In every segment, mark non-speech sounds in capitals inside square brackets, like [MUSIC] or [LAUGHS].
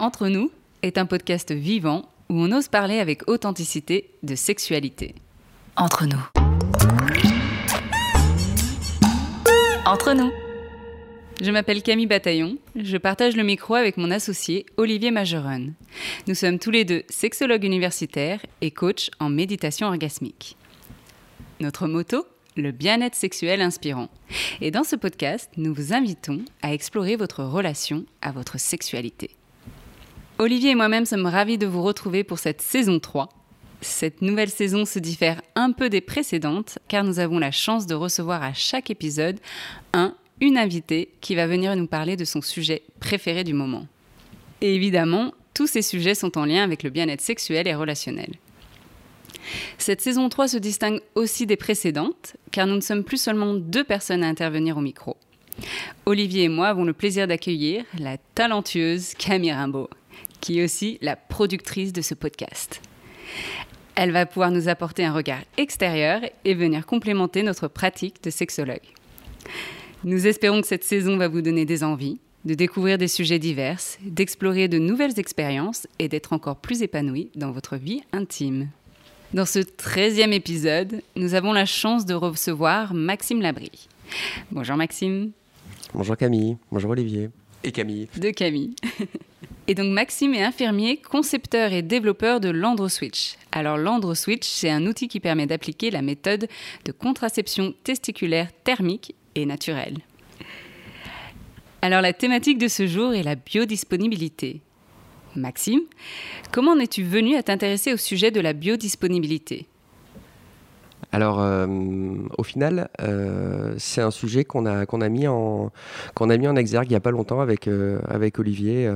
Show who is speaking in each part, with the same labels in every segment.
Speaker 1: Entre nous est un podcast vivant où on ose parler avec authenticité de sexualité. Entre nous. Entre nous. Je m'appelle Camille Bataillon, je partage le micro avec mon associé Olivier Majeron. Nous sommes tous les deux sexologues universitaires et coachs en méditation orgasmique. Notre motto le bien-être sexuel inspirant. Et dans ce podcast, nous vous invitons à explorer votre relation à votre sexualité. Olivier et moi-même sommes ravis de vous retrouver pour cette saison 3. Cette nouvelle saison se diffère un peu des précédentes car nous avons la chance de recevoir à chaque épisode un, une invitée qui va venir nous parler de son sujet préféré du moment. Et évidemment, tous ces sujets sont en lien avec le bien-être sexuel et relationnel. Cette saison 3 se distingue aussi des précédentes, car nous ne sommes plus seulement deux personnes à intervenir au micro. Olivier et moi avons le plaisir d'accueillir la talentueuse Camille Rimbaud qui est aussi la productrice de ce podcast. Elle va pouvoir nous apporter un regard extérieur et venir complémenter notre pratique de sexologue. Nous espérons que cette saison va vous donner des envies, de découvrir des sujets divers, d'explorer de nouvelles expériences et d'être encore plus épanoui dans votre vie intime. Dans ce 13e épisode, nous avons la chance de recevoir Maxime Labrie. Bonjour Maxime.
Speaker 2: Bonjour Camille. Bonjour Olivier. Et Camille.
Speaker 1: De Camille. [LAUGHS] Et donc Maxime est infirmier, concepteur et développeur de l'AndroSwitch. Alors l'AndroSwitch, c'est un outil qui permet d'appliquer la méthode de contraception testiculaire thermique et naturelle. Alors la thématique de ce jour est la biodisponibilité. Maxime, comment en es-tu venu à t'intéresser au sujet de la biodisponibilité?
Speaker 2: Alors, euh, au final, euh, c'est un sujet qu'on a, qu'on a, mis en, qu'on a mis en exergue il n'y a pas longtemps avec, euh, avec Olivier.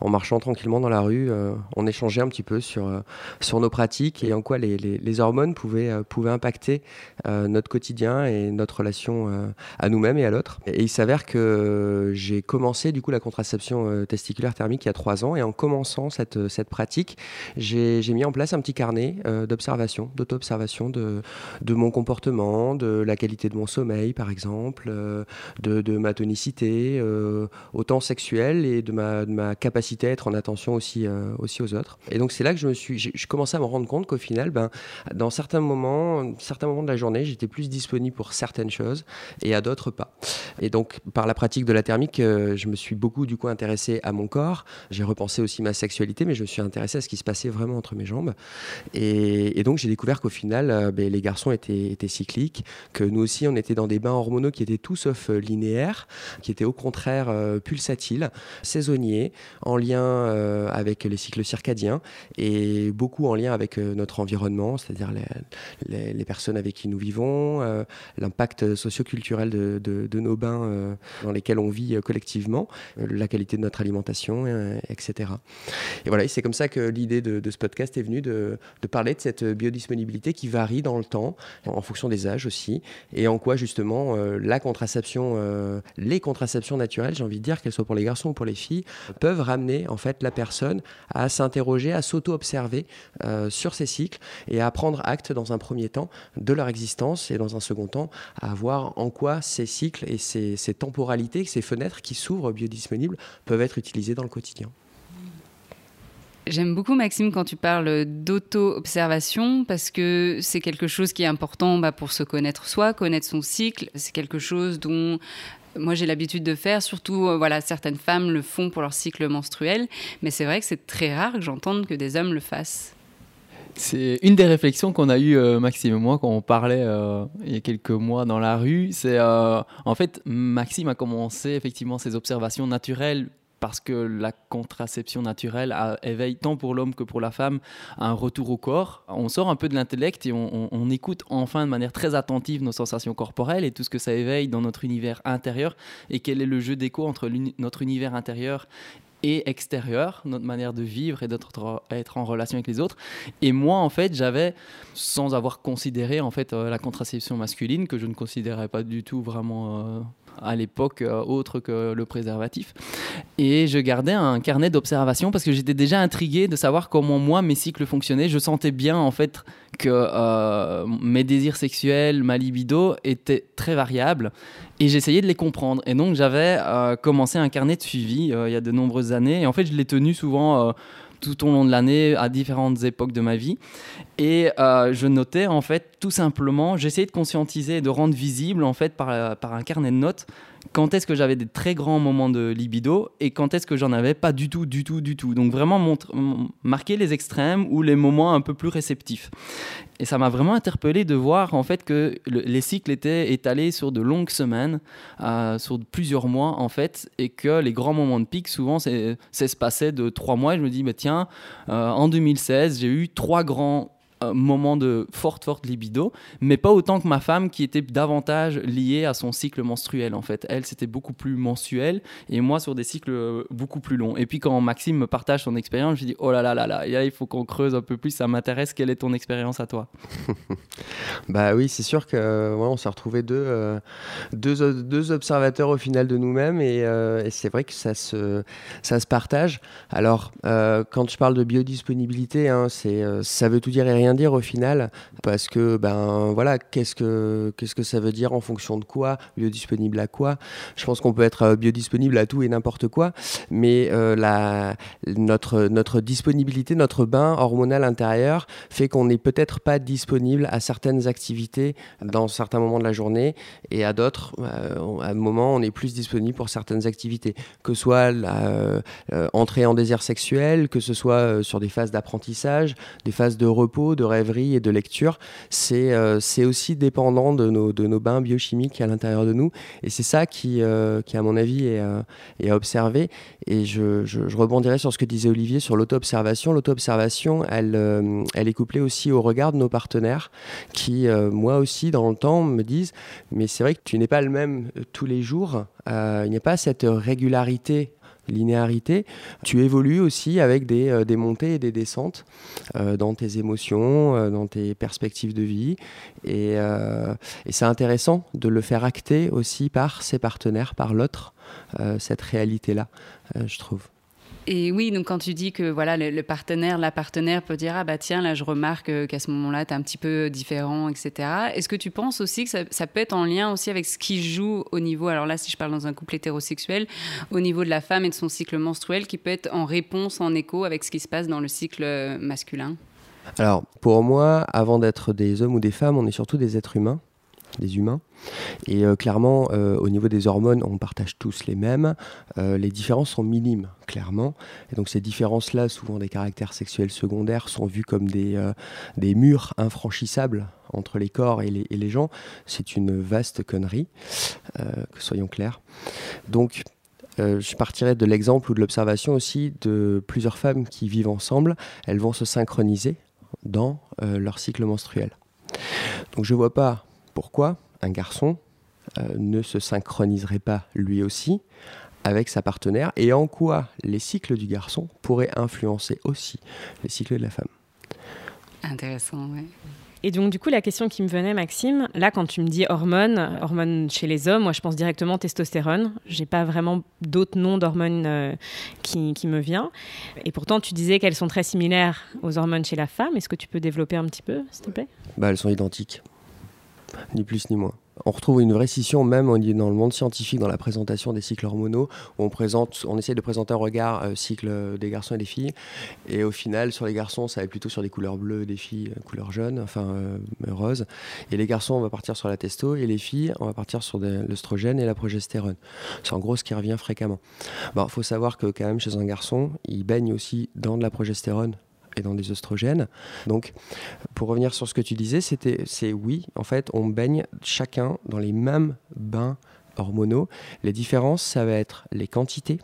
Speaker 2: en marchant tranquillement dans la rue, on échangeait un petit peu sur, sur nos pratiques et en quoi les, les, les hormones pouvaient, pouvaient impacter notre quotidien et notre relation à nous-mêmes et à l'autre. Et il s'avère que j'ai commencé du coup la contraception testiculaire thermique il y a trois ans et en commençant cette, cette pratique, j'ai mis en place un petit carnet d'observation, d'auto-observation de de mon comportement, de la qualité de mon sommeil, par exemple, euh, de, ma tonicité, euh, autant sexuelle et de ma, capacité à être en attention aussi, euh, aussi aux autres. Et donc c'est là que je me suis, je commençais à me rendre compte qu'au final, ben, dans certains moments, certains moments de la journée, j'étais plus disponible pour certaines choses et à d'autres pas. Et donc par la pratique de la thermique, je me suis beaucoup du coup intéressé à mon corps. J'ai repensé aussi ma sexualité, mais je me suis intéressé à ce qui se passait vraiment entre mes jambes. Et, donc j'ai découvert qu'au final, ben, les garçons était, cyclique, que nous aussi on était dans des bains hormonaux qui étaient tout sauf euh, linéaires, qui étaient au contraire euh, pulsatiles, saisonniers, en lien euh, avec les cycles circadiens et beaucoup en lien avec notre environnement, c'est-à-dire les, personnes avec qui nous vivons, l'impact socioculturel de, de, nos bains dans lesquels on vit collectivement, la qualité de notre alimentation, etc. Et voilà, c'est comme ça que l'idée de, ce podcast est venue de, de parler de cette biodisponibilité qui varie dans le temps en fonction des âges aussi, et en quoi justement euh, la contraception, euh, les contraceptions naturelles, j'ai envie de dire qu'elles soient pour les garçons ou pour les filles, peuvent ramener en fait la personne à s'interroger, à s'auto-observer euh, sur ses cycles et à prendre acte dans un premier temps de leur existence et dans un second temps à voir en quoi ces cycles et ces, ces temporalités, ces fenêtres qui s'ouvrent biodisponibles peuvent être utilisées dans le quotidien.
Speaker 1: J'aime beaucoup, Maxime, quand tu parles d'auto-observation, parce que c'est quelque chose qui est important bah, pour se connaître soi, connaître son cycle. C'est quelque chose dont moi j'ai l'habitude de faire, surtout euh, voilà certaines femmes le font pour leur cycle menstruel, mais c'est vrai que c'est très rare que j'entende que des hommes le fassent.
Speaker 3: C'est une des réflexions qu'on a eues, euh, Maxime et moi, quand on parlait euh, il y a quelques mois dans la rue. C'est en fait, Maxime a commencé effectivement ses observations naturelles parce que la contraception naturelle éveille tant pour l'homme que pour la femme un retour au corps. On sort un peu de l'intellect et on, écoute enfin de manière très attentive nos sensations corporelles et tout ce que ça éveille dans notre univers intérieur et quel est le jeu d'écho entre notre univers intérieur et extérieur, notre manière de vivre et d'être en relation avec les autres. Et moi, en fait, j'avais, sans avoir considéré en fait euh, la contraception masculine, que je ne considérais pas du tout vraiment euh, à l'époque autre que le préservatif. Et je gardais un carnet d'observation parce que j'étais déjà intrigué de savoir comment moi mes cycles fonctionnaient. Je sentais bien en fait que mes désirs sexuels, ma libido étaient très variables et j'essayais de les comprendre. Et donc j'avais commencé un carnet de suivi il y a de nombreuses années et en fait je l'ai tenu souvent tout au long de l'année à différentes époques de ma vie. Et euh, je notais en fait tout simplement, j'essayais de conscientiser et de rendre visible en fait par, par un carnet de notes quand est-ce que j'avais des très grands moments de libido et quand est-ce que j'en avais pas du tout, du tout, du tout. Donc vraiment marquer les extrêmes ou les moments un peu plus réceptifs. Et ça m'a vraiment interpellé de voir en fait que les cycles étaient étalés sur de longues semaines, euh, sur plusieurs mois en fait, et que les grands moments de pic souvent c'est se passait de trois mois. Et je me dis, bah, tiens, euh, en 2016 j'ai eu trois grands moment de forte, forte libido, mais pas autant que ma femme qui était davantage liée à son cycle menstruel en fait. Elle, c'était beaucoup plus mensuel et moi sur des cycles euh, beaucoup plus longs. Et puis quand Maxime me partage son expérience, je dis oh là là là là, il faut qu'on creuse un peu plus, ça m'intéresse, quelle est ton expérience à toi? [LAUGHS]
Speaker 2: Bah oui, c'est sûr que euh, on s'est retrouvé deux, euh, deux, deux, observateurs au final de nous-mêmes et, c'est vrai que ça se, ça se partage. Alors, quand je parle de biodisponibilité, hein, c'est, ça veut tout dire et rien dire au final, parce que ben voilà, qu'est-ce que qu'est-ce que ça veut dire en fonction de quoi, biodisponible à quoi? Je pense qu'on peut être euh, biodisponible à tout et n'importe quoi, mais euh, la notre notre disponibilité, notre bain hormonal intérieur fait qu'on n'est peut-être pas disponible à certaines activités dans certains moments de la journée et à d'autres, euh, à un moment, on est plus disponible pour certaines activités, que soit la, en désir sexuel, que ce soit sur des phases d'apprentissage, des phases de repos, de de rêverie et de lecture, c'est euh, c'est aussi dépendant de nos, de nos bains biochimiques à l'intérieur de nous. Et c'est ça qui, euh, qui, à mon avis, est, euh, est à observer. Et je, je, rebondirai sur ce que disait Olivier sur l'auto-observation. L'auto-observation, elle, elle est couplée aussi au regard de nos partenaires qui, moi aussi, dans le temps, me disent Mais c'est vrai que tu n'es pas le même tous les jours. il n'y a pas cette régularité linéarité, tu évolues aussi avec des, euh, des montées et des descentes euh, dans tes émotions, euh, dans tes perspectives de vie. Et, et c'est intéressant de le faire acter aussi par ses partenaires, par l'autre, cette réalité-là, je trouve.
Speaker 1: Et oui, donc quand tu dis que voilà le, partenaire, la partenaire peut dire ah bah tiens là je remarque qu'à ce moment-là tu es un petit peu différent, etc. Est-ce que tu penses aussi que ça, peut être en lien aussi avec ce qui joue au niveau, alors là si je parle dans un couple hétérosexuel, au niveau de la femme et de son cycle menstruel, qui peut être en réponse, en écho avec ce qui se passe dans le cycle masculin?
Speaker 2: Alors pour moi, avant d'être des hommes ou des femmes, on est surtout des êtres humains des humains. Et euh, clairement, euh, au niveau des hormones, on partage tous les mêmes. Euh, les différences sont minimes, clairement. Et donc ces différences-là, souvent des caractères sexuels secondaires, sont vues comme des, des murs infranchissables entre les corps et les, gens. C'est une vaste connerie, que soyons clairs. Donc je partirais de l'exemple ou de l'observation aussi de plusieurs femmes qui vivent ensemble. Elles vont se synchroniser dans leur cycle menstruel. Donc je ne vois pas pourquoi un garçon euh, ne se synchroniserait pas lui aussi avec sa partenaire et en quoi les cycles du garçon pourraient influencer aussi les cycles de la femme?
Speaker 1: Intéressant, oui.
Speaker 4: Et donc, du coup, la question qui me venait, Maxime, là, quand tu me dis hormones, hormones chez les hommes, moi, je pense directement testostérone. J'ai pas vraiment d'autres noms d'hormones euh, qui, qui, me viennent. Et pourtant, tu disais qu'elles sont très similaires aux hormones chez la femme. Est-ce que tu peux développer un petit peu, s'il te plaît?
Speaker 2: Bah, Elles sont identiques ni plus ni moins. On retrouve une vraie scission même dans le monde scientifique dans la présentation des cycles hormonaux où on présente, on essaie de présenter un regard euh, cycle des garçons et des filles et au final sur les garçons ça va plutôt sur des couleurs bleues, des filles euh, couleurs jaunes, enfin euh, roses et les garçons on va partir sur la testo et les filles on va partir sur l'œstrogène et la progestérone. C'est en gros ce qui revient fréquemment. Il faut savoir que quand même chez un garçon il baigne aussi dans de la progestérone et dans des oestrogènes. Donc, pour revenir sur ce que tu disais, c'était, c'est oui, en fait, on baigne chacun dans les mêmes bains hormonaux. Les différences, ça va être les quantités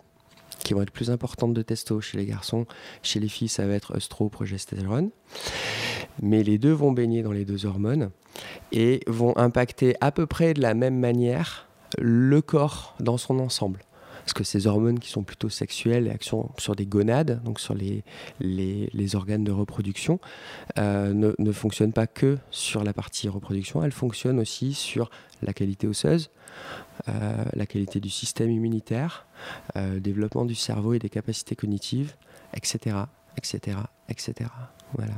Speaker 2: qui vont être plus importantes de testo chez les garçons. Chez les filles, ça va être œstro-progestérone. Mais les deux vont baigner dans les deux hormones et vont impacter à peu près de la même manière le corps dans son ensemble. Parce que ces hormones qui sont plutôt sexuelles et sur des gonades, donc sur les, les, organes de reproduction, euh, ne, ne fonctionnent pas que sur la partie reproduction, elles fonctionnent aussi sur la qualité osseuse, euh, la qualité du système immunitaire, euh, développement du cerveau et des capacités cognitives, etc., etc., etc. Voilà.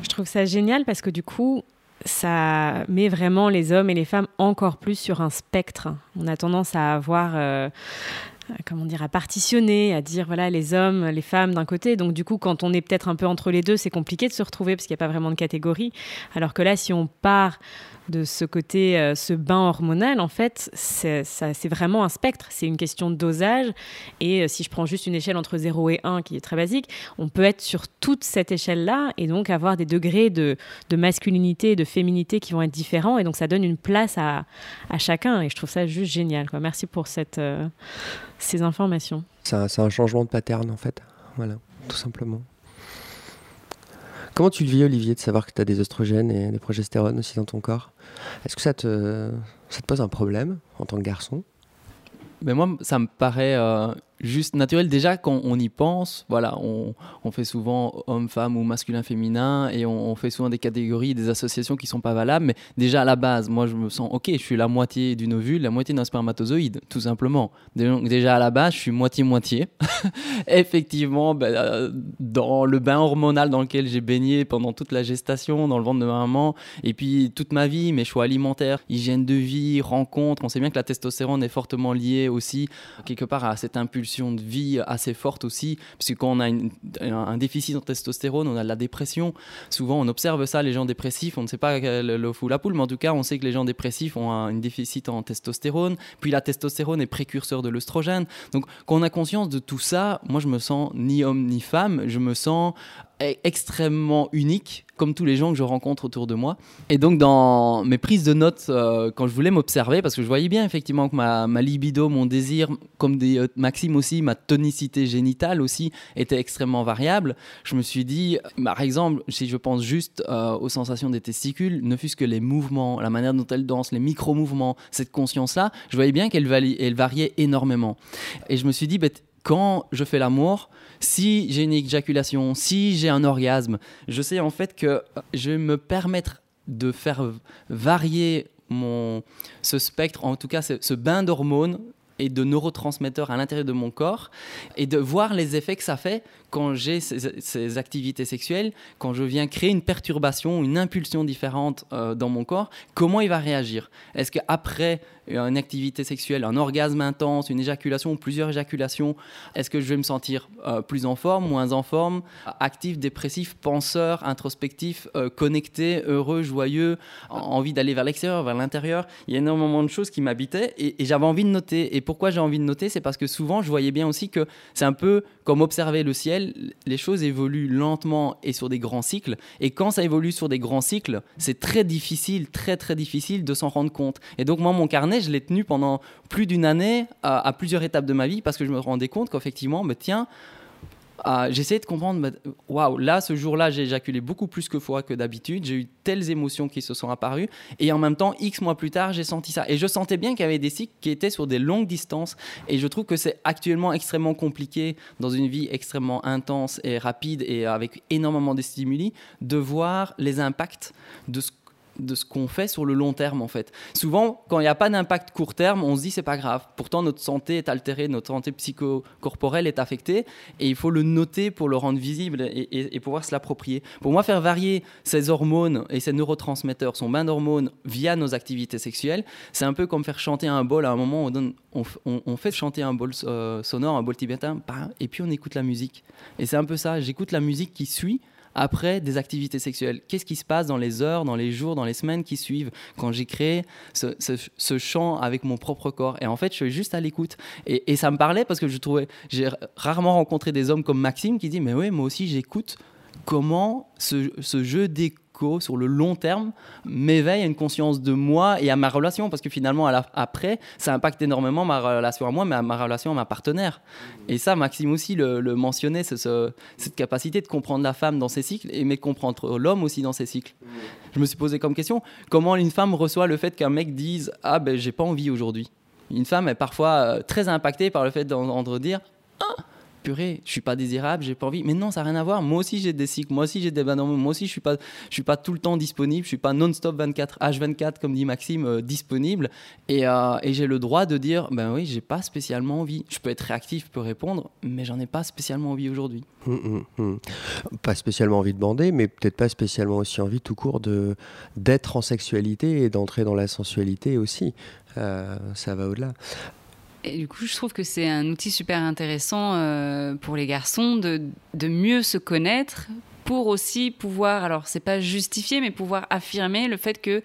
Speaker 4: Je trouve ça génial parce que du coup, ça met vraiment les hommes et les femmes encore plus sur un spectre. On a tendance à avoir, euh, comment dire, à partitionner, à dire voilà les hommes, les femmes d'un côté. Donc du coup, quand on est peut-être un peu entre les deux, c'est compliqué de se retrouver parce qu'il n'y a pas vraiment de catégorie. Alors que là, si on part de ce côté, euh, ce bain hormonal, en fait, c'est vraiment un spectre. C'est une question de dosage. Et euh, si je prends juste une échelle entre 0 et 1, qui est très basique, on peut être sur toute cette échelle-là et donc avoir des degrés de, masculinité et de féminité qui vont être différents. Et donc, ça donne une place à, chacun. Et je trouve ça juste génial. Quoi. Merci pour cette, euh, ces informations.
Speaker 2: C'est un, un changement de pattern, en fait. Voilà, tout simplement. Comment tu le vis, Olivier, de savoir que tu as des oestrogènes et des progestérones aussi dans ton corps? Est-ce que ça te, ça te pose un problème en tant que garçon?
Speaker 3: Mais moi, ça me paraît euh, juste naturel. Déjà, quand on y pense, voilà, on, fait souvent homme, femme ou masculin, féminin, et on, fait souvent des catégories, des associations qui sont pas valables. Mais déjà à la base, moi, je me sens, ok, je suis la moitié d'une ovule, la moitié d'un spermatozoïde, tout simplement. Déjà à la base, je suis moitié-moitié. [LAUGHS] Effectivement, ben, euh, dans le bain hormonal dans lequel j'ai baigné pendant toute la gestation, dans le ventre de ma maman, et puis toute ma vie, mes choix alimentaires, hygiène de vie, rencontres. On sait bien que la testostérone est fortement liée aussi, quelque part, à cette impulsion de vie assez forte aussi, puisque quand on a un déficit en testostérone, on a de la dépression. Souvent, on observe ça, les gens dépressifs, on ne sait pas le, le fou la poule, mais en tout cas, on sait que les gens dépressifs ont un, déficit en testostérone. Puis la testostérone est précurseur de l'œstrogène. Donc, quand on a conscience de tout ça, moi, je me sens ni homme ni femme, je me sens extrêmement unique, comme tous les gens que je rencontre autour de moi. Et donc, dans mes prises de notes, euh, quand je voulais m'observer, parce que je voyais bien effectivement que ma, libido, mon désir, comme des euh, Maxime aussi, ma tonicité génitale aussi, était extrêmement variable, je me suis dit, par exemple, si je pense juste euh, aux sensations des testicules, ne fût-ce que les mouvements, la manière dont elles dansent, les micro-mouvements, cette conscience-là, je voyais bien qu'elle variait énormément. Et je me suis dit, quand je fais l'amour, si j'ai une éjaculation, si j'ai un orgasme, je sais en fait que je vais me permettre de faire varier mon, ce spectre, en tout cas ce bain d'hormones et de neurotransmetteurs à l'intérieur de mon corps et de voir les effets que ça fait quand j'ai ces, activités sexuelles, quand je viens créer une perturbation, une impulsion différente euh, dans mon corps, comment il va réagir? Est-ce qu'après une activité sexuelle, un orgasme intense, une éjaculation ou plusieurs éjaculations, est-ce que je vais me sentir euh, plus en forme, moins en forme, actif, dépressif, penseur, introspectif, euh, connecté, heureux, joyeux, envie d'aller vers l'extérieur, vers l'intérieur. Il y a énormément de choses qui m'habitaient et, et j'avais envie de noter. Et pourquoi j'ai envie de noter C'est parce que souvent, je voyais bien aussi que c'est un peu comme observer le ciel, les choses évoluent lentement et sur des grands cycles. Et quand ça évolue sur des grands cycles, c'est très difficile, très très difficile de s'en rendre compte. Et donc moi, mon carnet, je l'ai tenu pendant plus d'une année à, plusieurs étapes de ma vie parce que je me rendais compte qu'effectivement, mais tiens, j'essayais de comprendre, waouh, là, ce jour-là, j'ai éjaculé beaucoup plus que fois que d'habitude, j'ai eu telles émotions qui se sont apparues, et en même temps, X mois plus tard, j'ai senti ça. Et je sentais bien qu'il y avait des cycles qui étaient sur des longues distances, et je trouve que c'est actuellement extrêmement compliqué, dans une vie extrêmement intense et rapide, et avec énormément de stimuli, de voir les impacts de ce de ce qu'on fait sur le long terme en fait. Souvent, quand il n'y a pas d'impact court terme, on se dit c'est pas grave. Pourtant, notre santé est altérée, notre santé psychocorporelle est affectée et il faut le noter pour le rendre visible et, pouvoir se l'approprier. Pour moi, faire varier ces hormones et ces neurotransmetteurs, son bain d'hormones via nos activités sexuelles, c'est un peu comme faire chanter un bol. À un moment, on, on, fait chanter un bol euh, sonore, un bol tibétain, et puis on écoute la musique. Et c'est un peu ça. J'écoute la musique qui suit après des activités sexuelles. Qu'est-ce qui se passe dans les heures, dans les jours, dans les semaines qui suivent quand j'ai créé ce, chant avec mon propre corps? Et en fait, je suis juste à l'écoute. Et, ça me parlait parce que je trouvais, j'ai rarement rencontré des hommes comme Maxime qui disent Mais oui, moi aussi j'écoute comment ce, ce jeu d'écoute sur le long terme m'éveille à une conscience de moi et à ma relation. Parce que finalement après ça impacte énormément ma relation à moi mais à ma relation à ma partenaire. Et ça Maxime aussi le, mentionnait cette capacité de comprendre la femme dans ses cycles et mais de comprendre l'homme aussi dans ses cycles. Je me suis posé comme question comment une femme reçoit le fait qu'un mec dise ah ben j'ai pas envie aujourd'hui Une femme est parfois très impactée par le fait d'entendre dire ah, purée, je suis pas désirable, j'ai pas envie. Mais non, ça n'a rien à voir. Moi aussi, j'ai des cycles, moi aussi, j'ai des bandes moi aussi, je suis pas, je suis pas tout le temps disponible, je suis pas non-stop 24 H24 comme dit Maxime euh, disponible. Et, euh, et j'ai le droit de dire, ben oui, j'ai pas spécialement envie. Je peux être réactif, je peux répondre, mais j'en ai pas spécialement envie aujourd'hui. Hum, hum,
Speaker 2: hum. Pas spécialement envie de bander, mais peut-être pas spécialement aussi envie tout court de d'être en sexualité et d'entrer dans la sensualité aussi. Euh, ça va au-delà.
Speaker 1: Et du coup, je trouve que c'est un outil super intéressant euh, pour les garçons de, de, mieux se connaître pour aussi pouvoir, alors c'est pas justifier, mais pouvoir affirmer le fait que,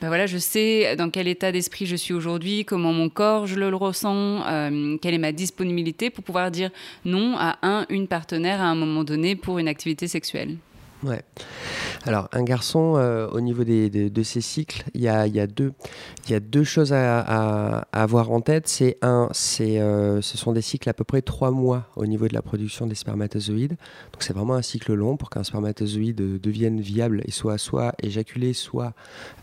Speaker 1: ben voilà, je sais dans quel état d'esprit je suis aujourd'hui, comment mon corps je le ressens, euh, quelle est ma disponibilité pour pouvoir dire non à un, une partenaire à un moment donné pour une activité sexuelle.
Speaker 2: Alors, un garçon, euh, au niveau de ses cycles, il y a, deux, choses à, avoir en tête. C'est un, euh, ce sont des cycles à peu près trois mois au niveau de la production des spermatozoïdes. Donc, c'est vraiment un cycle long pour qu'un spermatozoïde devienne viable et soit soit éjaculé, soit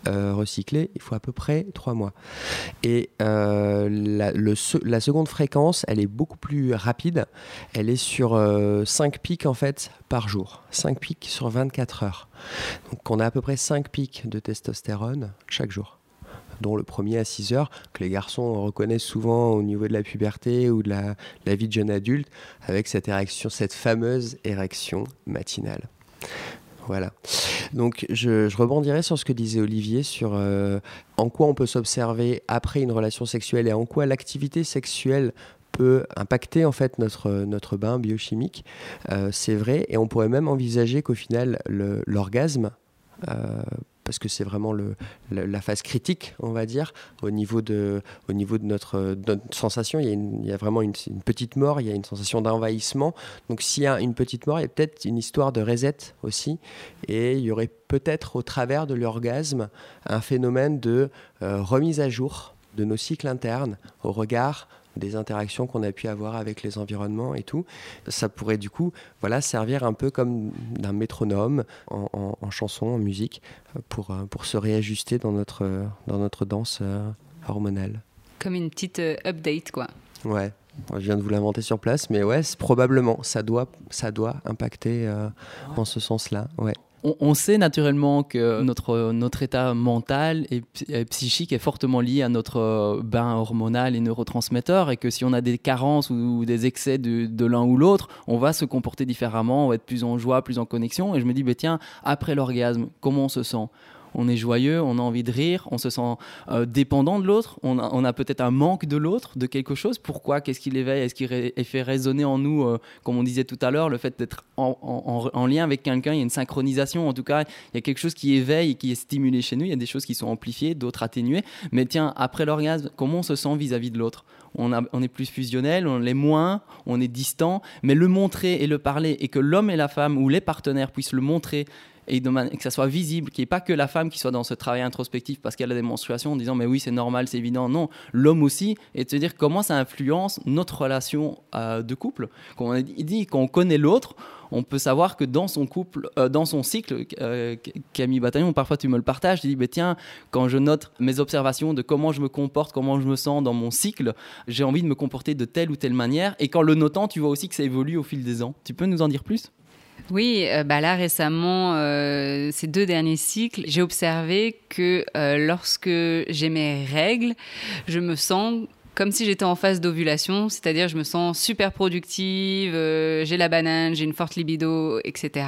Speaker 2: euh, recyclé. Il faut à peu près trois mois. Et la, la seconde fréquence, elle est beaucoup plus rapide. Elle est sur cinq pics en fait par jour. 5 pics sur 24 heures. Donc on a à peu près 5 pics de testostérone chaque jour dont le premier à 6 heures, que les garçons reconnaissent souvent au niveau de la puberté ou de la, vie de jeune adulte, avec cette érection, cette fameuse érection matinale. Voilà. Donc je, rebondirai sur ce que disait Olivier sur euh, en quoi on peut s'observer après une relation sexuelle et en quoi l'activité sexuelle peut impacter en fait notre, notre bain biochimique. Euh, c'est vrai, et on pourrait même envisager qu'au final, l'orgasme, euh, parce que c'est vraiment le, la phase critique, on va dire, au niveau de, au niveau de, notre, sensation. Il y, a il y a vraiment une, petite mort, il y a une sensation d'envahissement. Donc s'il y a une petite mort, il y a peut-être une histoire de reset aussi. Et il y aurait peut-être au travers de l'orgasme un phénomène de euh, remise à jour de nos cycles internes au regard des interactions qu'on a pu avoir avec les environnements et tout. Ça pourrait du coup voilà, servir un peu comme d'un métronome en, chanson, en musique, pour, euh, pour se réajuster dans notre, dans notre danse euh, hormonale.
Speaker 1: Comme une petite euh, update, quoi.
Speaker 2: Ouais, je viens de vous l'inventer sur place, mais ouais, probablement, ça doit, ça doit impacter en ce sens-là. Ouais
Speaker 3: on, sait naturellement que notre, état mental et, psychique est fortement lié à notre euh, bain hormonal et neurotransmetteurs et que si on a des carences ou, des excès de, l'un ou l'autre, on va se comporter différemment, on va être plus en joie, plus en connexion. Et je me dis, bah, tiens, après l'orgasme, comment on se sent? On est joyeux, on a envie de rire, on se sent euh, dépendant de l'autre, on a, peut-être un manque de l'autre, de quelque chose. Pourquoi? Qu'est-ce qui l'éveille Est-ce qu'il fait résonner en nous, euh, comme on disait tout à l'heure, le fait d'être en, lien avec quelqu'un? Il y a une synchronisation, en tout cas, il y a quelque chose qui éveille qui est stimulé chez nous. Il y a des choses qui sont amplifiées, d'autres atténuées. Mais tiens, après l'orgasme, comment on se sent vis-à-vis de l'autre? On, on, est plus fusionnel, on l'est moins, on est distant, mais le montrer et le parler, et que l'homme et la femme ou les partenaires puissent le montrer et, que ça soit visible, qu'il n'y ait pas que la femme qui soit dans ce travail introspectif parce qu'elle a des menstruations en disant mais oui c'est normal, c'est évident. Non, l'homme aussi, et de se dire comment ça influence notre relation euh, de couple. Quand on dit qu'on connaît l'autre, on peut savoir que dans son couple, euh, dans son cycle, euh, Camille Bataillon, parfois tu me le partages, tu dis, bah, tiens, quand je note mes observations de comment je me comporte, comment je me sens dans mon cycle, j'ai envie de me comporter de telle ou telle manière. Et qu'en le notant, tu vois aussi que ça évolue au fil des ans. Tu peux nous en dire plus?
Speaker 1: Oui, euh, bah là récemment, euh, ces deux derniers cycles, j'ai observé que euh, lorsque j'ai mes règles, je me sens comme si j'étais en phase d'ovulation, c'est-à-dire je me sens super productive, euh, j'ai la banane, j'ai une forte libido, etc.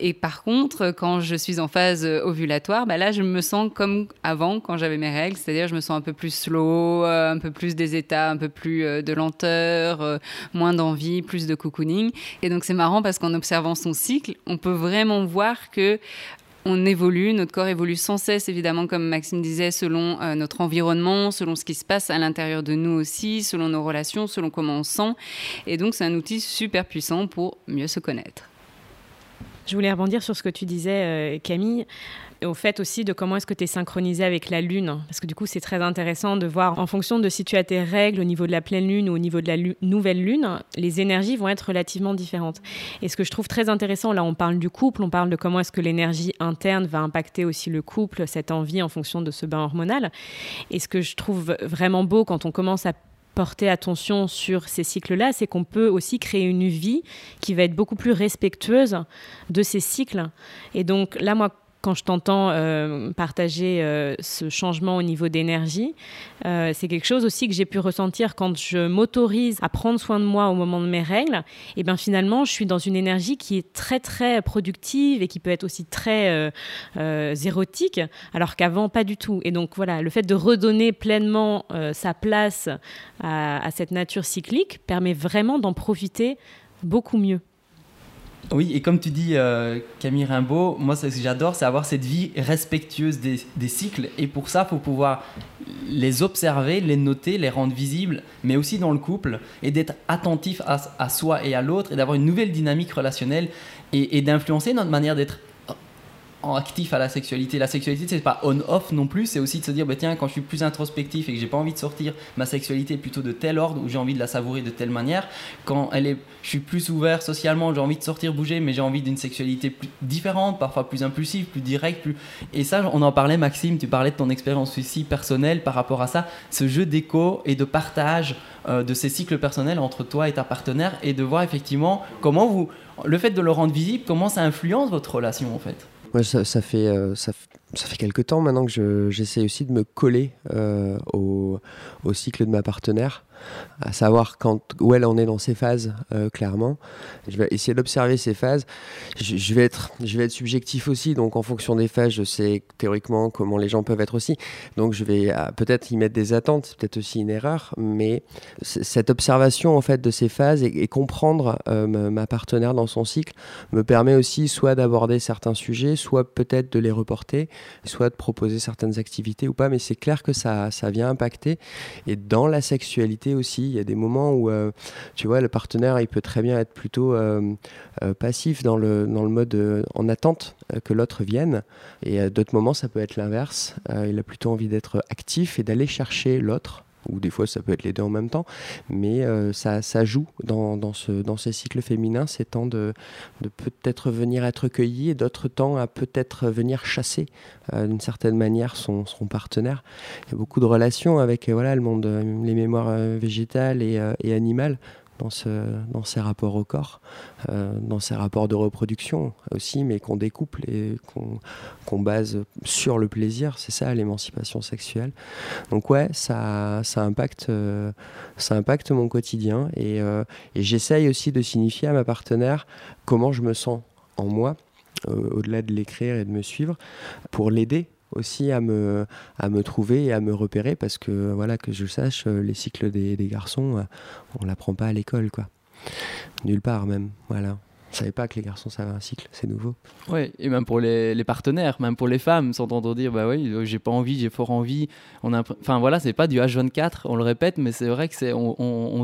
Speaker 1: Et par contre, quand je suis en phase ovulatoire, bah là, je me sens comme avant, quand j'avais mes règles, c'est-à-dire je me sens un peu plus slow, euh, un peu plus des états, un peu plus euh, de lenteur, moins d'envie, plus de cocooning. Et donc c'est marrant parce qu'en observant son cycle, on peut vraiment voir que on évolue, notre corps évolue sans cesse, évidemment, comme Maxime disait, selon euh, notre environnement, selon ce qui se passe à l'intérieur de nous aussi, selon nos relations, selon comment on sent. Et donc, c'est un outil super puissant pour mieux se connaître.
Speaker 4: Je voulais rebondir sur ce que tu disais, Camille au fait aussi de comment est-ce que tu es synchronisé avec la Lune. Parce que du coup, c'est très intéressant de voir en fonction de si tu as tes règles au niveau de la pleine Lune ou au niveau de la nouvelle Lune, les énergies vont être relativement différentes. Et ce que je trouve très intéressant, là, on parle du couple, on parle de comment est-ce que l'énergie interne va impacter aussi le couple, cette envie en fonction de ce bain hormonal. Et ce que je trouve vraiment beau quand on commence à porter attention sur ces cycles-là, c'est qu'on peut aussi créer une vie qui va être beaucoup plus respectueuse de ces cycles. Et donc là, moi, quand je t'entends euh, partager euh, ce changement au niveau d'énergie, euh, c'est quelque chose aussi que j'ai pu ressentir quand je m'autorise à prendre soin de moi au moment de mes règles. Et bien finalement, je suis dans une énergie qui est très très productive et qui peut être aussi très érotique, alors qu'avant pas du tout. Et donc voilà, le fait de redonner pleinement sa place à cette nature cyclique permet vraiment d'en profiter beaucoup mieux.
Speaker 3: Oui, et comme tu dis, euh, Camille Rimbaud, moi, ce que j'adore, c'est avoir cette vie respectueuse des, cycles. Et pour ça, il faut pouvoir les observer, les noter, les rendre visibles, mais aussi dans le couple, et d'être attentif à, soi et à l'autre, et d'avoir une nouvelle dynamique relationnelle, et d'influencer notre manière d'être actif à la sexualité. La sexualité, c'est pas on-off non plus, c'est aussi de se dire, bah, tiens, quand je suis plus introspectif et que j'ai pas envie de sortir, ma sexualité plutôt de tel ordre où j'ai envie de la savourer de telle manière. Quand elle est, je suis plus ouvert socialement, j'ai envie de sortir, bouger, mais j'ai envie d'une sexualité plus différente, parfois plus impulsive, plus directe. Plus... Et ça, on en parlait, Maxime, tu parlais de ton expérience aussi personnelle par rapport à ça, ce jeu d'écho et de partage euh, de ces cycles personnels entre toi et ta partenaire et de voir effectivement comment vous, le fait de le rendre visible, comment ça influence votre relation en fait.
Speaker 2: Moi, ça, fait, euh, ça, fait quelques temps maintenant que j'essaie aussi de me coller euh, au, cycle de ma partenaire à savoir quand, où elle en est dans ses phases, euh, clairement. Je vais essayer d'observer ces phases. Je, vais être, je vais être subjectif aussi, donc en fonction des phases, je sais théoriquement comment les gens peuvent être aussi. Donc je vais euh, peut-être y mettre des attentes, c'est peut-être aussi une erreur, mais cette observation en fait de ces phases et, comprendre euh, ma partenaire dans son cycle me permet aussi soit d'aborder certains sujets, soit peut-être de les reporter, soit de proposer certaines activités ou pas, mais c'est clair que ça, ça vient impacter. Et dans la sexualité, aussi. Il y a des moments où, euh, tu vois, le partenaire, il peut très bien être plutôt euh, euh, passif dans le, dans le mode en attente que l'autre vienne. Et d'autres moments, ça peut être l'inverse. il a plutôt envie d'être actif et d'aller chercher l'autre ou des fois ça peut être les deux en même temps, mais euh, ça, joue dans, ce, dans ces cycles féminins, ces temps de, peut-être venir être cueilli et d'autres temps à peut-être venir chasser euh, d'une certaine manière son, partenaire. Il y a beaucoup de relations avec euh, le monde, les mémoires végétales et animales dans, ce, ces rapports au corps, euh, dans ces rapports de reproduction aussi, mais qu'on découple et qu'on base sur le plaisir. C'est ça l'émancipation sexuelle. Donc ouais, ça, impacte, euh, ça impacte mon quotidien euh, et j'essaye aussi de signifier à ma partenaire comment je me sens en moi au-delà de l'écrire et de me suivre, pour l'aider aussi à me, trouver et à me repérer parce que voilà que je sache euh, les cycles des, garçons euh, on l'apprend pas à l'école quoi. Nulle part même voilà je savais pas que les garçons savaient un cycle, c'est nouveau.
Speaker 3: Oui, et même pour les, partenaires, même pour les femmes, s'entendre dire bah oui, euh, j'ai pas envie, j'ai fort envie. Enfin voilà, c'est pas du H24, on le répète, mais c'est vrai que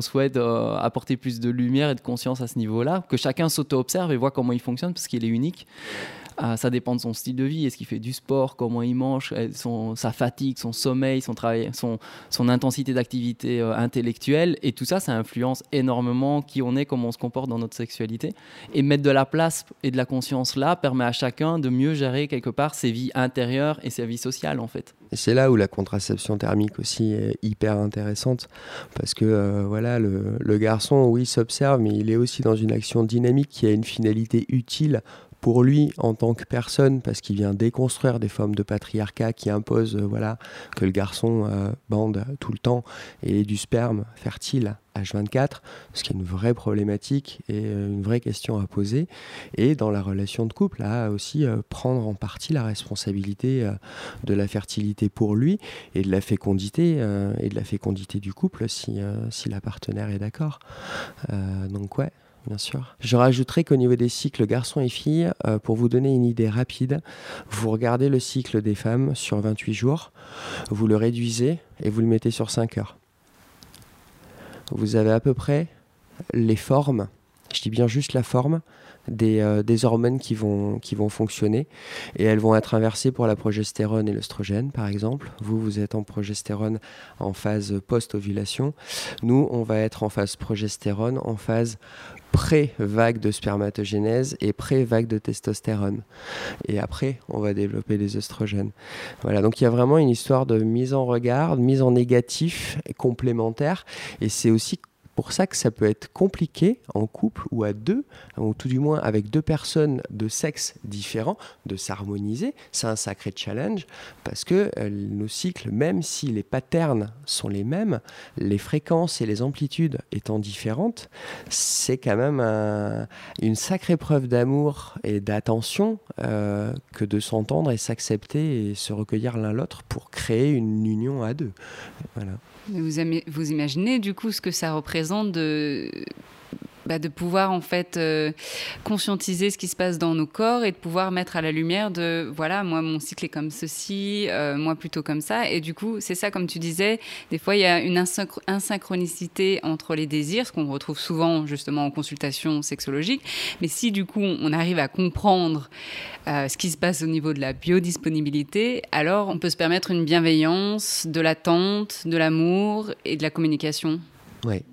Speaker 3: souhaite apporter plus de lumière et de conscience à ce niveau-là, que chacun s'auto-observe et voit comment il fonctionne parce qu'il est unique. Ah, ça dépend de son style de vie. Est-ce qu'il fait du sport Comment il mange son, Sa fatigue, son sommeil, son travail, son, son intensité d'activité euh, intellectuelle. Et tout ça, ça influence énormément qui on est, comment on se comporte dans notre sexualité. Mettre de la place et de la conscience là permet à chacun de mieux gérer quelque part ses vies intérieures et ses vies sociales en fait.
Speaker 2: Et c'est là où la contraception thermique aussi est hyper intéressante parce que euh, voilà le, le garçon oui s'observe mais il est aussi dans une action dynamique qui a une finalité utile pour lui en tant que personne, parce qu'il vient déconstruire des formes de patriarcat qui imposent euh, voilà, que le garçon euh, bande tout le temps et du sperme fertile H24, ce qui est une vraie problématique et euh, une vraie question à poser. Et dans la relation de couple, à aussi prendre en partie la responsabilité de la fertilité pour lui et de la fécondité et de la fécondité du couple si, si la partenaire est d'accord. donc ouais, bien sûr. Je rajouterai qu'au niveau des cycles garçons et filles, euh, pour vous donner une idée rapide, vous regardez le cycle des femmes sur 28 jours, vous le réduisez et vous le mettez sur 5 heures. Vous avez à peu près les formes, je dis bien juste la forme, des, des, hormones qui vont, qui vont fonctionner et elles vont être inversées pour la progestérone et l'œstrogène par exemple. Vous, vous êtes en progestérone en phase post-ovulation. Nous, on va être en phase progestérone en phase pré-vague de spermatogénèse et pré-vague de testostérone. Et après, on va développer les oestrogènes. Voilà, donc il y a vraiment une histoire de mise en regard, mise en négatif complémentaire. Et c'est aussi pour ça que ça peut être compliqué en couple ou à deux, ou tout du moins avec deux personnes de sexe différents, de s'harmoniser. C'est un sacré challenge parce que euh, nos cycles, même si les patterns sont les mêmes, les fréquences et les amplitudes étant différentes, c'est quand même une sacrée preuve d'amour et d'attention euh, que de s'entendre et s'accepter et se recueillir l'un l'autre pour créer une union à deux. Voilà.
Speaker 1: Vous, imaginez du coup ce que ça représente de bah, de pouvoir en fait euh, conscientiser ce qui se passe dans nos corps et de pouvoir mettre à la lumière de voilà moi mon cycle est comme ceci euh, moi plutôt comme ça. Et du coup c'est ça comme tu disais des fois il y a une insynchronicité entre les désirs ce qu'on retrouve souvent justement en consultation sexologique. Mais si du coup on arrive à comprendre euh, ce qui se passe au niveau de la biodisponibilité alors on peut se permettre une bienveillance de l'attente de l'amour et de la communication.
Speaker 2: Oui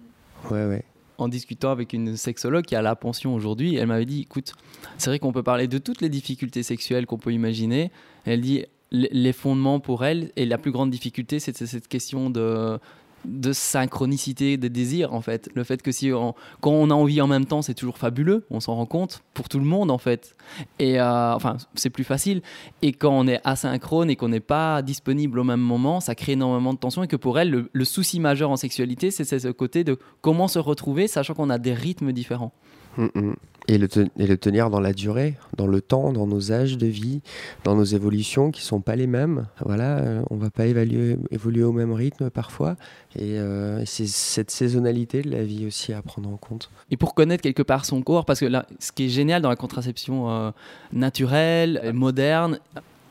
Speaker 2: ouais ouais
Speaker 3: en discutant avec une sexologue qui a la pension aujourd'hui, elle m'avait dit, écoute, c'est vrai qu'on peut parler de toutes les difficultés sexuelles qu'on peut imaginer. Elle dit, les fondements pour elle, et la plus grande difficulté, c'est cette question de, de synchronicité des désirs en fait. Le fait que si on, quand on a envie en même temps, c'est toujours fabuleux, on s'en rend compte pour tout le monde en fait. Et euh, enfin, c'est plus facile. Et quand on est asynchrone et qu'on n'est pas disponible au même moment, ça crée énormément de tension et que pour elle, le, souci majeur en sexualité, c'est ce côté de comment se retrouver, sachant qu'on a des rythmes différents.
Speaker 2: Mm, mm. Et, le et tenir dans la durée, dans le temps, dans nos âges de vie, dans nos évolutions qui sont pas les mêmes. Voilà, euh, on va pas évoluer au même rythme parfois. Et euh, c'est cette saisonnalité de la vie aussi à prendre en compte.
Speaker 3: Et pour connaître quelque part son corps, parce que là, ce qui est génial dans la contraception euh, naturelle, moderne,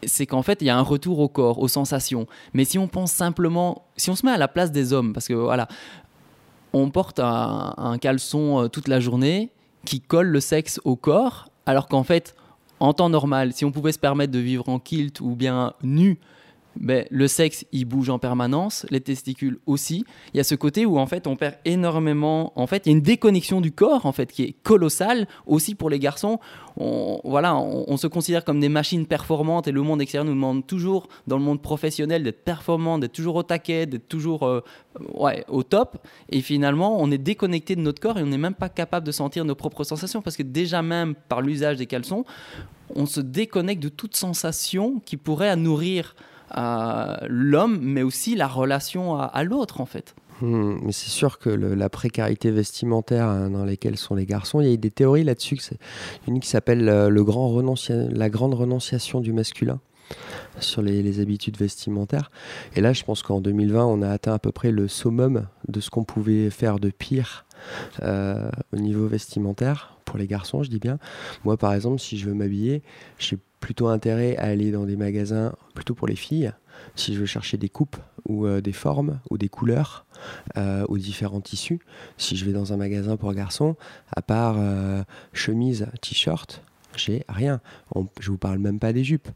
Speaker 3: c'est qu'en fait, il y a un retour au corps, aux sensations. Mais si on pense simplement, si on se met à la place des hommes, parce que voilà, on porte un caleçon toute la journée, qui colle le sexe au corps, alors qu'en fait, en temps normal, si on pouvait se permettre de vivre en kilt ou bien nu, ben, le sexe, il bouge en permanence, les testicules aussi. Il y a ce côté où en fait on perd énormément. En fait, il y a une déconnexion du corps en fait qui est colossale aussi pour les garçons. On, voilà, on, se considère comme des machines performantes et le monde extérieur nous demande toujours dans le monde professionnel d'être performant, d'être toujours au taquet, d'être toujours euh, ouais, au top. Et finalement, on est déconnecté de notre corps et on n'est même pas capable de sentir nos propres sensations parce que déjà même par l'usage des caleçons, on se déconnecte de toute sensation qui pourrait nourrir l'homme, mais aussi la relation à, l'autre, en fait.
Speaker 2: Hmm, mais c'est sûr que la précarité vestimentaire hein, dans laquelle sont les garçons, il y a des théories là-dessus. Une qui s'appelle euh, le grand la grande renonciation du masculin sur les, habitudes vestimentaires. Et là, je pense qu'en 2020, on a atteint à peu près le summum de ce qu'on pouvait faire de pire euh, au niveau vestimentaire pour les garçons, je dis bien. Moi, par exemple, si je veux m'habiller, j'ai plutôt intérêt à aller dans des magasins plutôt pour les filles, si je veux chercher des coupes ou euh, des formes ou des couleurs euh, ou différents tissus. Si je vais dans un magasin pour garçons, à part chemise, t-shirt, j'ai rien. Je vous parle même pas des jupes.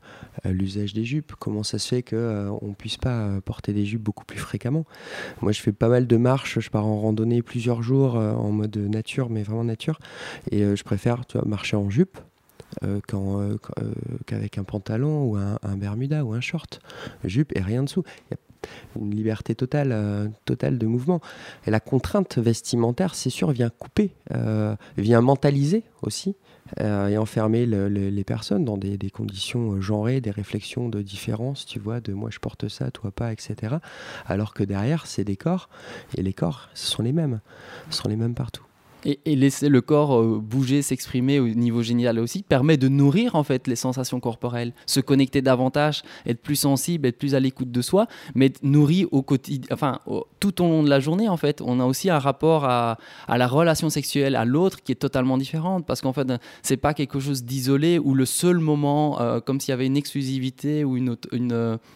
Speaker 2: Euh, l'usage des jupes, comment ça se fait qu'on euh, on puisse pas euh, porter des jupes beaucoup plus fréquemment? Moi, je fais pas mal de marches. Je pars en randonnée plusieurs jours en mode nature, mais vraiment nature. Et je préfère tu marcher en jupe. Qu'avec un pantalon ou un, bermuda ou un short. Jupe et rien dessous. Il y a une liberté totale, totale de mouvement. Et la contrainte vestimentaire, c'est sûr, vient couper, vient mentaliser aussi euh, et enfermer les personnes dans des, conditions euh, genrées, des réflexions de différence, tu vois, de moi je porte ça, toi pas, etc. Alors que derrière, c'est des corps, et les corps, ce sont les mêmes, ce sont les mêmes partout.
Speaker 3: Et, laisser le corps euh, bouger, s'exprimer au niveau génial aussi permet de nourrir en fait les sensations corporelles, se connecter davantage, être plus sensible, être plus à l'écoute de soi, mais nourrir au quotidien, enfin tout au long de la journée en fait. On a aussi un rapport à, la relation sexuelle à l'autre qui est totalement différente parce qu'en fait c'est pas quelque chose d'isolé ou le seul moment euh, comme s'il y avait une exclusivité ou une,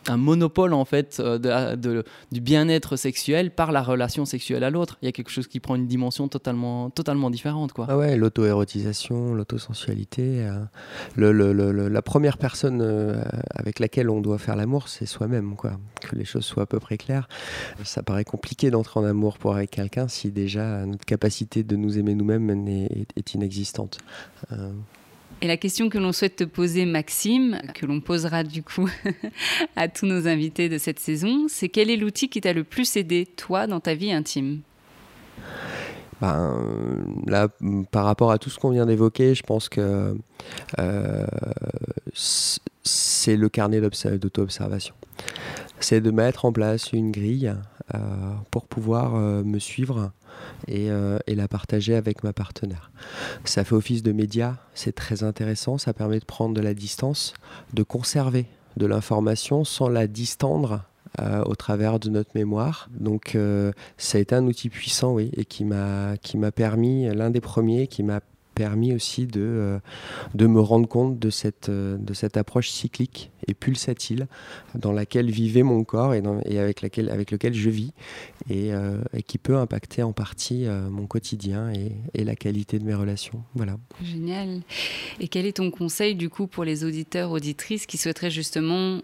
Speaker 3: un monopole en fait euh, du bien-être sexuel par la relation sexuelle à l'autre. Il y a quelque chose qui prend une dimension totalement totalement différentes. Quoi.
Speaker 2: Ah ouais, l'auto-érotisation, l'autosensualité. le, le, la première personne avec laquelle on doit faire l'amour, c'est soi-même. quoi. Que les choses soient à peu près claires. Ça paraît compliqué d'entrer en amour pour avec quelqu'un si déjà notre capacité de nous aimer nous-mêmes est, est, inexistante.
Speaker 1: Et la question que l'on souhaite te poser, Maxime, que l'on posera du coup [LAUGHS] à tous nos invités de cette saison, c'est quel est l'outil qui t'a le plus aidé, toi, dans ta vie intime?
Speaker 2: Ben, là, par rapport à tout ce qu'on vient d'évoquer, je pense que euh, c'est le carnet d'auto-observation. C'est de mettre en place une grille euh, pour pouvoir euh, me suivre euh, et, la partager avec ma partenaire. Ça fait office de média, c'est très intéressant, ça permet de prendre de la distance, de conserver de l'information sans la distendre euh, au travers de notre mémoire. Donc euh, ça a été un outil puissant, oui, et qui m'a permis, l'un des premiers, qui m'a permis aussi de, euh, de me rendre compte de cette, de cette approche cyclique et pulsatile dans laquelle vivait mon corps et, avec, laquelle, avec lequel je vis et, qui peut impacter en partie mon quotidien et, la qualité de mes relations. Voilà.
Speaker 1: Génial. Et quel est ton conseil du coup pour les auditeurs, auditrices qui souhaiteraient justement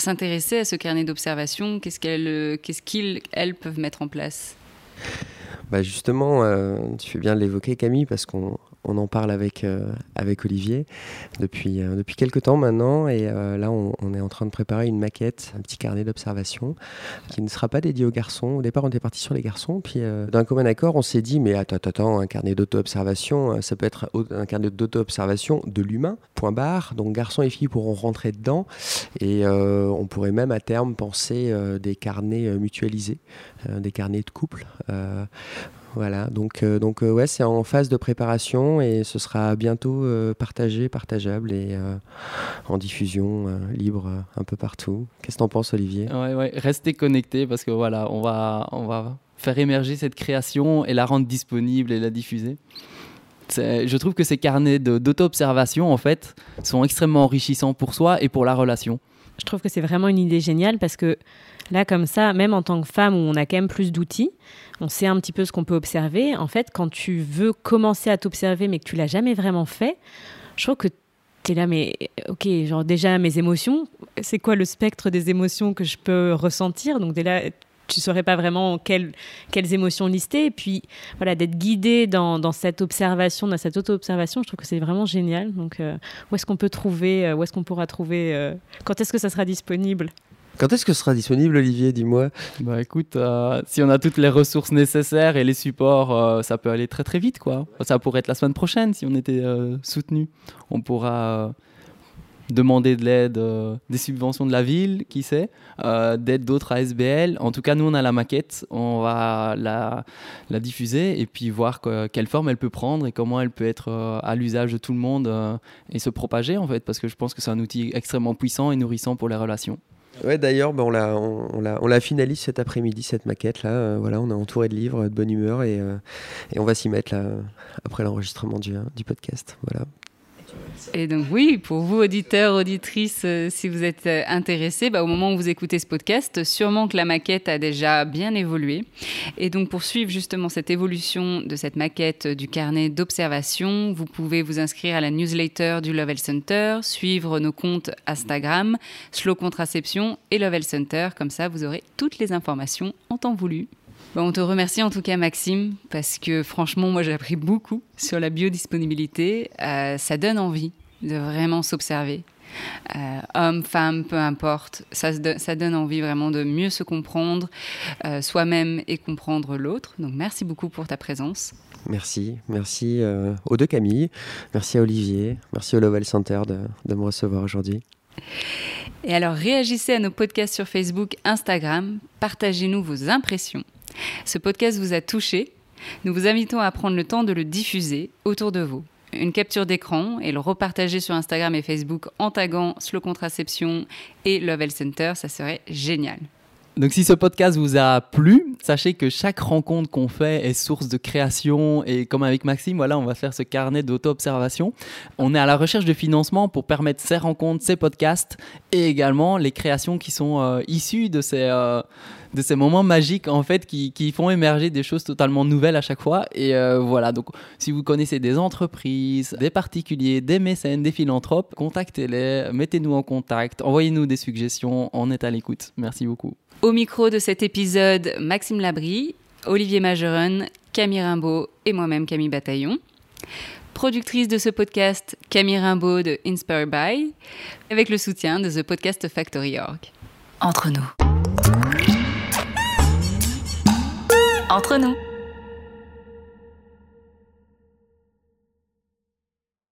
Speaker 1: s'intéresser à ce carnet d'observation Qu'est-ce qu'elles, qu'est-ce qu'ils, elles, peuvent mettre en place?
Speaker 2: Bah justement, tu fais bien de l'évoquer Camille, parce qu'on on en parle avec, euh, Olivier depuis, euh, depuis quelques temps maintenant. Et euh, là, on, est en train de préparer une maquette, un petit carnet d'observation qui ne sera pas dédié aux garçons. Au départ, on était parti sur les garçons. Puis, d'un commun accord, on s'est dit mais attends, attends, un carnet d'auto-observation, ça peut être un carnet d'auto-observation de l'humain, point barre. Donc, garçons et filles pourront rentrer dedans. Et on pourrait même à terme penser des carnets mutualisés, des carnets de couple. Voilà, donc, euh, donc euh, ouais, c'est en phase de préparation et ce sera bientôt euh, partagé, partageable et en diffusion libre un peu partout. Qu'est-ce que t'en penses, Olivier?
Speaker 3: Restez connectés parce que voilà, on va, on va faire émerger cette création et la rendre disponible et la diffuser. Je trouve que ces carnets d'auto-observation, en fait, sont extrêmement enrichissants pour soi et pour la relation.
Speaker 4: Je trouve que c'est vraiment une idée géniale parce que là, comme ça, même en tant que femme où on a quand même plus d'outils, on sait un petit peu ce qu'on peut observer. En fait, quand tu veux commencer à t'observer mais que tu l'as jamais vraiment fait, je trouve que tu es là, mais ok, genre déjà mes émotions, c'est quoi le spectre des émotions que je peux ressentir? Donc déjà, tu saurais pas vraiment quelles, quelles émotions lister. Et puis, voilà, d'être guidé dans, cette observation, dans cette auto-observation, je trouve que c'est vraiment génial. Donc, euh, où est-ce qu'on peut trouver, euh, où est-ce qu'on pourra trouver, euh, quand est-ce que ça sera disponible?
Speaker 2: Quand est-ce que ce sera disponible, Olivier? Dis-moi.
Speaker 3: Bah écoute, euh, si on a toutes les ressources nécessaires et les supports, euh, ça peut aller très très vite, quoi. Ça pourrait être la semaine prochaine si on était euh, soutenu. On pourra demander de l'aide, des subventions de la ville, qui sait, d'aide d'autres ASBL. En tout cas, nous, on a la maquette, on va la, diffuser et puis voir quelle forme elle peut prendre et comment elle peut être à l'usage de tout le monde et se propager, en fait, parce que je pense que c'est un outil extrêmement puissant et nourrissant pour les relations.
Speaker 2: Ouais, d'ailleurs, ben, on, la, finalise cet après-midi, cette maquette-là. Euh, voilà, on est entouré de livres, de bonne humeur, et, euh, et on va s'y mettre là, après l'enregistrement du, du podcast. Voilà.
Speaker 1: Et donc oui, pour vous auditeurs, auditrices, euh, si vous êtes euh, intéressés, bah, au moment où vous écoutez ce podcast, sûrement que la maquette a déjà bien évolué. Et donc pour suivre justement cette évolution de cette maquette du carnet d'observation, vous pouvez vous inscrire à la newsletter du Lovell Center, suivre nos comptes Instagram, Slow Contraception et Lovell Center. Comme ça, vous aurez toutes les informations en temps voulu on te remercie en tout cas, Maxime, parce que franchement, moi, j'ai appris beaucoup sur la biodisponibilité. Euh, ça donne envie de vraiment s'observer. Euh, homme, femme, peu importe, ça, ça, donne envie vraiment de mieux se comprendre euh, soi-même et comprendre l'autre. Donc merci beaucoup pour ta présence.
Speaker 2: Merci, merci aux deux Camille, merci à Olivier, merci au Lovell Center de, de me recevoir aujourd'hui.
Speaker 1: Et alors réagissez à nos podcasts sur Facebook, Instagram, partagez-nous vos impressions. Ce podcast vous a touché. Nous vous invitons à prendre le temps de le diffuser autour de vous. Une capture d'écran et le repartager sur Instagram et Facebook en taguant Slow Contraception et Love Health Center, ça serait génial.
Speaker 3: Donc si ce podcast vous a plu, sachez que chaque rencontre qu'on fait est source de création et comme avec Maxime, voilà, on va faire ce carnet d'auto-observation. On est à la recherche de financement pour permettre ces rencontres, ces podcasts et également les créations qui sont euh, issues de ces, euh, de ces moments magiques en fait qui, qui, font émerger des choses totalement nouvelles à chaque fois. Et euh, voilà, donc si vous connaissez des entreprises, des particuliers, des mécènes, des philanthropes, contactez-les, mettez-nous en contact, envoyez-nous des suggestions, on est à l'écoute. Merci beaucoup.
Speaker 1: Au micro de cet épisode, Maxime Labry, Olivier Majeron, Camille Rimbaud et moi-même Camille Bataillon. Productrice de ce podcast, Camille Rimbaud de Inspire By, avec le soutien de The Podcast Factory Org. Entre nous. entre nous.